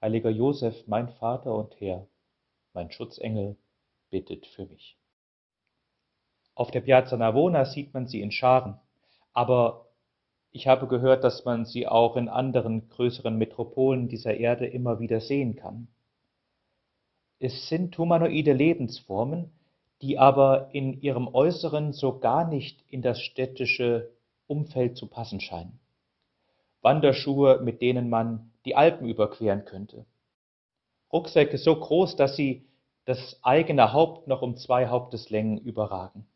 heiliger Josef, mein Vater und Herr, mein Schutzengel, bittet für mich. Auf der Piazza Navona sieht man sie in Scharen, aber ich habe gehört, dass man sie auch in anderen größeren Metropolen dieser Erde immer wieder sehen kann. Es sind humanoide Lebensformen, die aber in ihrem Äußeren so gar nicht in das städtische Umfeld zu passen scheinen. Wanderschuhe, mit denen man die Alpen überqueren könnte. Rucksäcke so groß, dass sie das eigene Haupt noch um zwei Haupteslängen überragen.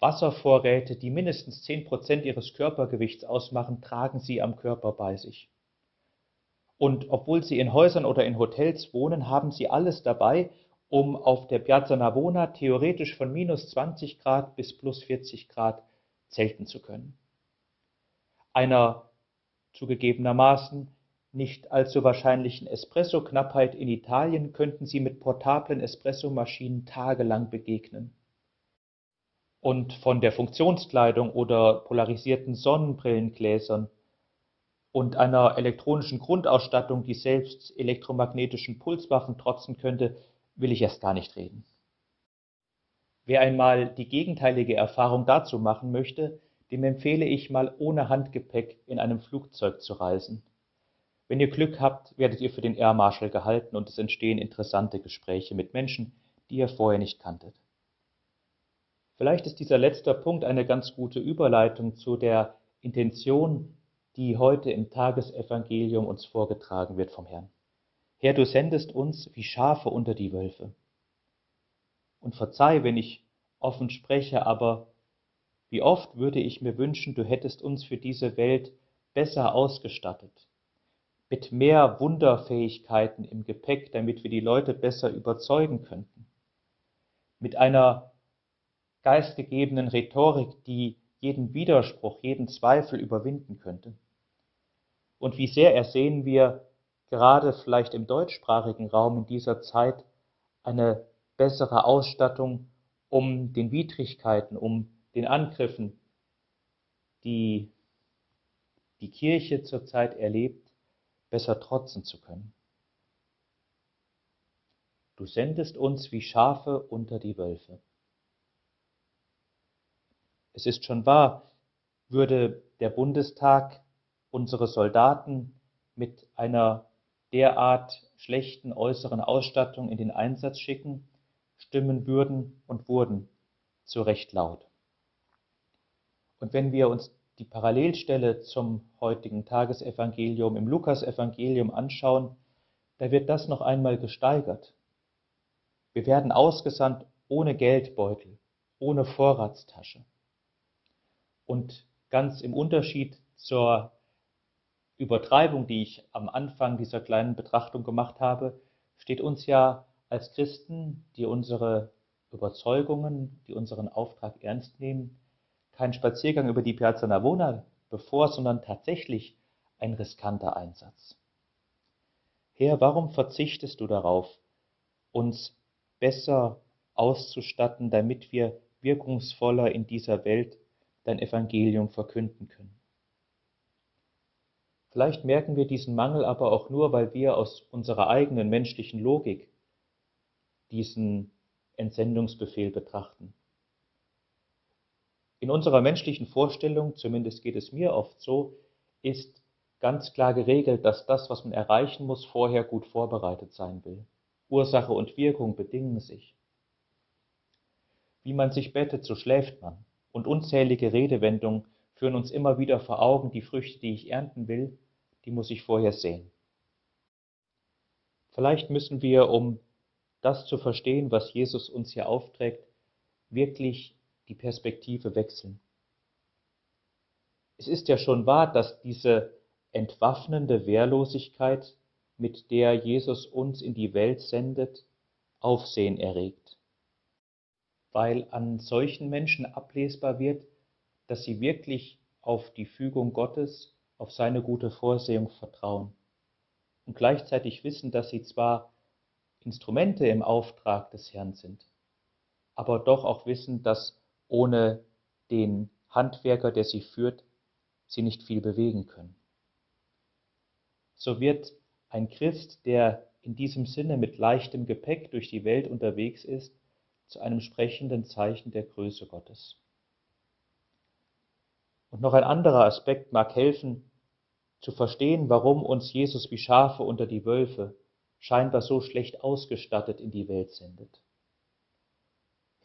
Wasservorräte, die mindestens zehn Prozent ihres Körpergewichts ausmachen, tragen sie am Körper bei sich. Und obwohl sie in Häusern oder in Hotels wohnen, haben sie alles dabei, um auf der Piazza Navona theoretisch von minus 20 Grad bis plus 40 Grad zelten zu können. Einer zugegebenermaßen nicht allzu wahrscheinlichen Espresso-Knappheit in Italien könnten sie mit portablen Espressomaschinen tagelang begegnen. Und von der Funktionskleidung oder polarisierten Sonnenbrillengläsern und einer elektronischen Grundausstattung, die selbst elektromagnetischen Pulswaffen trotzen könnte, will ich erst gar nicht reden. Wer einmal die gegenteilige Erfahrung dazu machen möchte, dem empfehle ich mal ohne Handgepäck in einem Flugzeug zu reisen. Wenn ihr Glück habt, werdet ihr für den Air Marshal gehalten und es entstehen interessante Gespräche mit Menschen, die ihr vorher nicht kanntet. Vielleicht ist dieser letzte Punkt eine ganz gute Überleitung zu der Intention, die heute im Tagesevangelium uns vorgetragen wird vom Herrn. Herr, du sendest uns wie Schafe unter die Wölfe. Und verzeih, wenn ich offen spreche, aber wie oft würde ich mir wünschen, du hättest uns für diese Welt besser ausgestattet, mit mehr Wunderfähigkeiten im Gepäck, damit wir die Leute besser überzeugen könnten, mit einer geistgegebenen Rhetorik, die jeden Widerspruch, jeden Zweifel überwinden könnte. Und wie sehr ersehen wir gerade vielleicht im deutschsprachigen Raum in dieser Zeit eine bessere Ausstattung, um den Widrigkeiten, um den Angriffen, die die Kirche zurzeit erlebt, besser trotzen zu können. Du sendest uns wie Schafe unter die Wölfe. Es ist schon wahr, würde der Bundestag unsere Soldaten mit einer derart schlechten äußeren Ausstattung in den Einsatz schicken, stimmen würden und wurden zu Recht laut. Und wenn wir uns die Parallelstelle zum heutigen Tagesevangelium im Lukasevangelium anschauen, da wird das noch einmal gesteigert. Wir werden ausgesandt ohne Geldbeutel, ohne Vorratstasche. Und ganz im Unterschied zur Übertreibung, die ich am Anfang dieser kleinen Betrachtung gemacht habe, steht uns ja als Christen, die unsere Überzeugungen, die unseren Auftrag ernst nehmen, kein Spaziergang über die Piazza Navona bevor, sondern tatsächlich ein riskanter Einsatz. Herr, warum verzichtest du darauf, uns besser auszustatten, damit wir wirkungsvoller in dieser Welt dein Evangelium verkünden können? Vielleicht merken wir diesen Mangel aber auch nur, weil wir aus unserer eigenen menschlichen Logik diesen Entsendungsbefehl betrachten. In unserer menschlichen Vorstellung, zumindest geht es mir oft so, ist ganz klar geregelt, dass das, was man erreichen muss, vorher gut vorbereitet sein will. Ursache und Wirkung bedingen sich. Wie man sich bettet, so schläft man. Und unzählige Redewendungen führen uns immer wieder vor Augen, die Früchte, die ich ernten will, die muss ich vorher sehen. Vielleicht müssen wir, um das zu verstehen, was Jesus uns hier aufträgt, wirklich die Perspektive wechseln. Es ist ja schon wahr, dass diese entwaffnende Wehrlosigkeit mit der Jesus uns in die Welt sendet, Aufsehen erregt, weil an solchen Menschen ablesbar wird, dass sie wirklich auf die Fügung Gottes, auf seine gute Vorsehung vertrauen und gleichzeitig wissen, dass sie zwar Instrumente im Auftrag des Herrn sind, aber doch auch wissen, dass ohne den Handwerker, der sie führt, sie nicht viel bewegen können. So wird ein Christ, der in diesem Sinne mit leichtem Gepäck durch die Welt unterwegs ist, zu einem sprechenden Zeichen der Größe Gottes. Und noch ein anderer Aspekt mag helfen, zu verstehen, warum uns Jesus wie Schafe unter die Wölfe scheinbar so schlecht ausgestattet in die Welt sendet.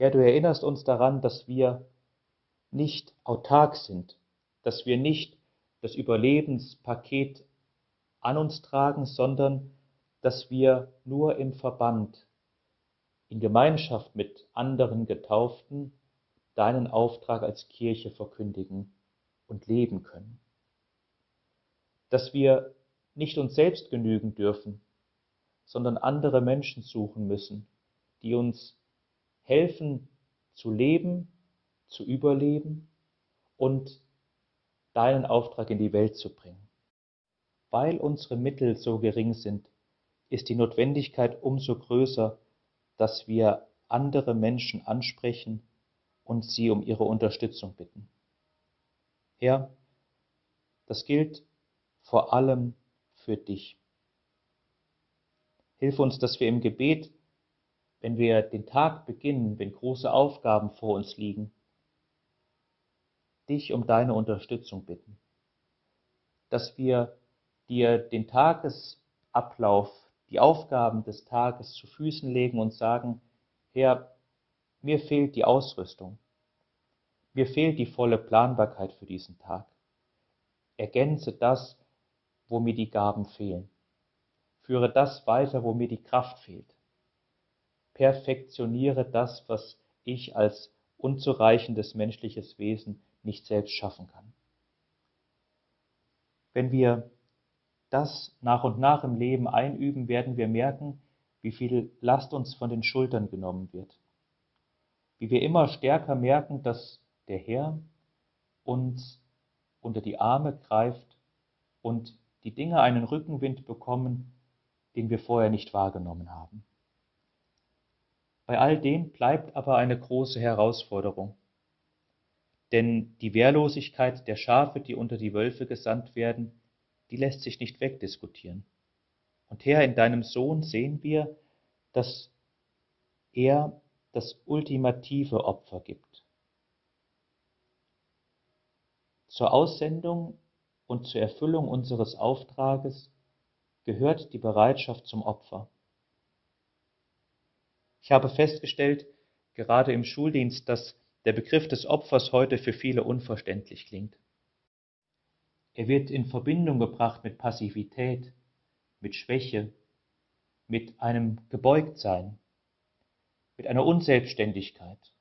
Herr, du erinnerst uns daran, dass wir nicht autark sind, dass wir nicht das Überlebenspaket an uns tragen, sondern dass wir nur im Verband, in Gemeinschaft mit anderen Getauften deinen Auftrag als Kirche verkündigen und leben können. Dass wir nicht uns selbst genügen dürfen, sondern andere Menschen suchen müssen, die uns helfen zu leben, zu überleben und deinen Auftrag in die Welt zu bringen. Weil unsere Mittel so gering sind, ist die Notwendigkeit umso größer, dass wir andere Menschen ansprechen und sie um ihre Unterstützung bitten. Herr, das gilt vor allem für dich. Hilf uns, dass wir im Gebet, wenn wir den Tag beginnen, wenn große Aufgaben vor uns liegen, dich um deine Unterstützung bitten. Dass wir dir den Tagesablauf, die Aufgaben des Tages zu Füßen legen und sagen, Herr, mir fehlt die Ausrüstung, mir fehlt die volle Planbarkeit für diesen Tag. Ergänze das, wo mir die Gaben fehlen. Führe das weiter, wo mir die Kraft fehlt. Perfektioniere das, was ich als unzureichendes menschliches Wesen nicht selbst schaffen kann. Wenn wir das nach und nach im Leben einüben, werden wir merken, wie viel Last uns von den Schultern genommen wird. Wie wir immer stärker merken, dass der Herr uns unter die Arme greift und die Dinge einen Rückenwind bekommen, den wir vorher nicht wahrgenommen haben. Bei all dem bleibt aber eine große Herausforderung. Denn die Wehrlosigkeit der Schafe, die unter die Wölfe gesandt werden, die lässt sich nicht wegdiskutieren. Und Herr, in deinem Sohn sehen wir, dass er das ultimative Opfer gibt. Zur Aussendung und zur Erfüllung unseres Auftrages gehört die Bereitschaft zum Opfer. Ich habe festgestellt, gerade im Schuldienst, dass der Begriff des Opfers heute für viele unverständlich klingt. Er wird in Verbindung gebracht mit Passivität, mit Schwäche, mit einem Gebeugtsein, mit einer Unselbstständigkeit.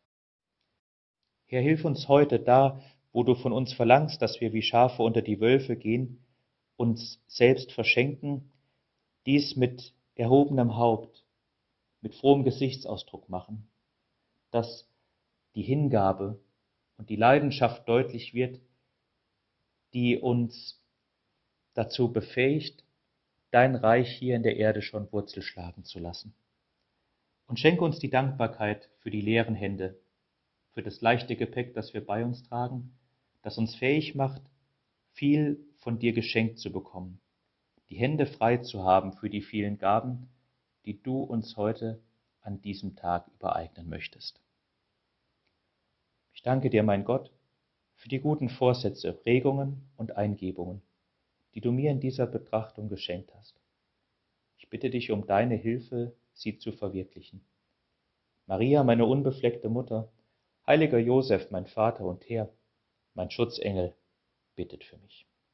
Herr, hilf uns heute da, wo du von uns verlangst, dass wir wie Schafe unter die Wölfe gehen, uns selbst verschenken, dies mit erhobenem Haupt, mit frohem Gesichtsausdruck machen, dass die Hingabe und die Leidenschaft deutlich wird, die uns dazu befähigt, dein Reich hier in der Erde schon Wurzel schlagen zu lassen. Und schenke uns die Dankbarkeit für die leeren Hände, für das leichte Gepäck, das wir bei uns tragen, das uns fähig macht, viel von dir geschenkt zu bekommen, die Hände frei zu haben für die vielen Gaben, die du uns heute an diesem Tag übereignen möchtest. Ich danke dir, mein Gott, für die guten Vorsätze, Regungen und Eingebungen, die du mir in dieser Betrachtung geschenkt hast. Ich bitte dich um deine Hilfe, sie zu verwirklichen. Maria, meine unbefleckte Mutter, heiliger Josef, mein Vater und Herr, mein Schutzengel, bittet für mich.